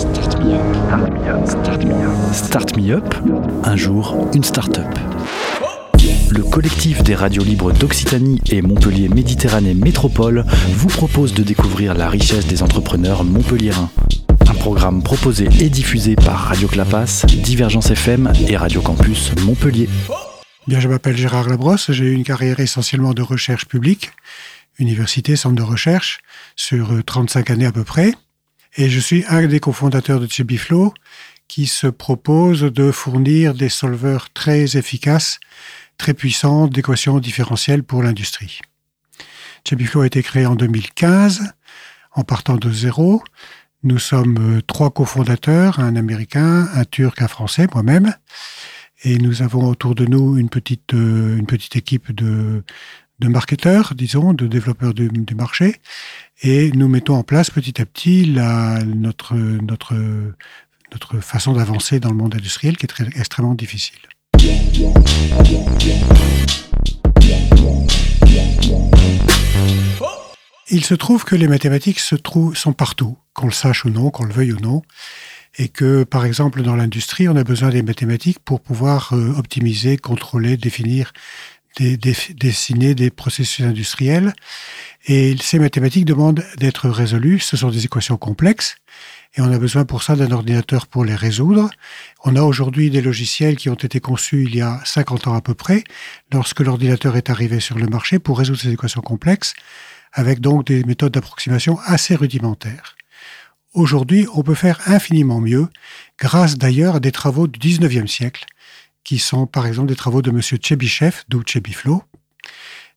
Start me up. Start me up. Start me up. Un jour, une start-up. Le collectif des radios libres d'Occitanie et Montpellier Méditerranée Métropole vous propose de découvrir la richesse des entrepreneurs montpelliérains. Un programme proposé et diffusé par Radio Clapas, Divergence FM et Radio Campus Montpellier. Bien, je m'appelle Gérard Labrosse, j'ai eu une carrière essentiellement de recherche publique, université, centre de recherche, sur 35 années à peu près. Et je suis un des cofondateurs de Chebiflow qui se propose de fournir des solveurs très efficaces, très puissants d'équations différentielles pour l'industrie. Chebiflow a été créé en 2015 en partant de zéro. Nous sommes euh, trois cofondateurs, un Américain, un Turc, un Français, moi-même. Et nous avons autour de nous une petite, euh, une petite équipe de, de marketeurs, disons, de développeurs du, marché, et nous mettons en place petit à petit notre, notre, notre façon d'avancer dans le monde industriel qui est extrêmement difficile. Il se trouve que les mathématiques se trouvent, sont partout, qu'on le sache ou non, qu'on le veuille ou non, et que, par exemple, dans l'industrie, on a besoin des mathématiques pour pouvoir euh, optimiser, contrôler, définir dessiner des processus industriels. Et ces mathématiques demandent d'être résolues. Ce sont des équations complexes. Et on a besoin pour ça d'un ordinateur pour les résoudre. On a aujourd'hui des logiciels qui ont été conçus il y a 50 ans à peu près, lorsque l'ordinateur est arrivé sur le marché pour résoudre ces équations complexes, avec donc des méthodes d'approximation assez rudimentaires. Aujourd'hui, on peut faire infiniment mieux, grâce d'ailleurs à des travaux du 19e siècle, qui sont par exemple des travaux de M. Chebyshev, d'où Chebiflow,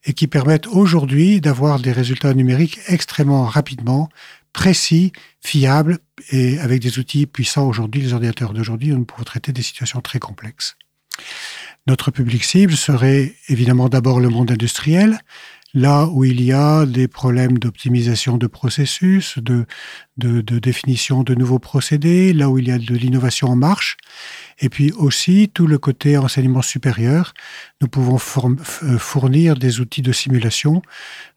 et qui permettent aujourd'hui d'avoir des résultats numériques extrêmement rapidement, précis, fiables, et avec des outils puissants aujourd'hui, les ordinateurs d'aujourd'hui, nous pouvons traiter des situations très complexes. Notre public cible serait évidemment d'abord le monde industriel, là où il y a des problèmes d'optimisation de processus, de, définition de nouveaux procédés, là où il y a de l'innovation en marche, et puis aussi tout le côté enseignement supérieur. Nous pouvons euh, fournir des outils de simulation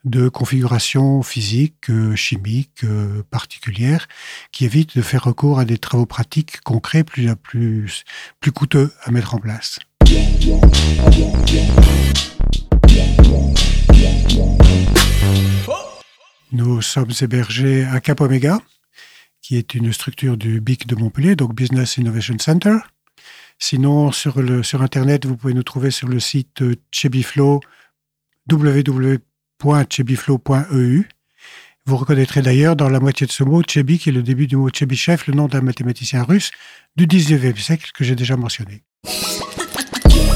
de configuration physique, euh, chimique euh, particulière, qui évitent de faire recours à des travaux pratiques concrets plus, plus, plus coûteux à mettre en place. Nous sommes hébergés à Cap Omega, qui est une structure du BIC de Montpellier, donc Business Innovation Center. Sinon, sur, le, sur Internet, vous pouvez nous trouver sur le site Chebiflow, www.chebiflow.eu. Vous reconnaîtrez d'ailleurs dans la moitié de ce mot Chebi, qui est le début du mot Chebyshev, le nom d'un mathématicien russe du 19e siècle que j'ai déjà mentionné.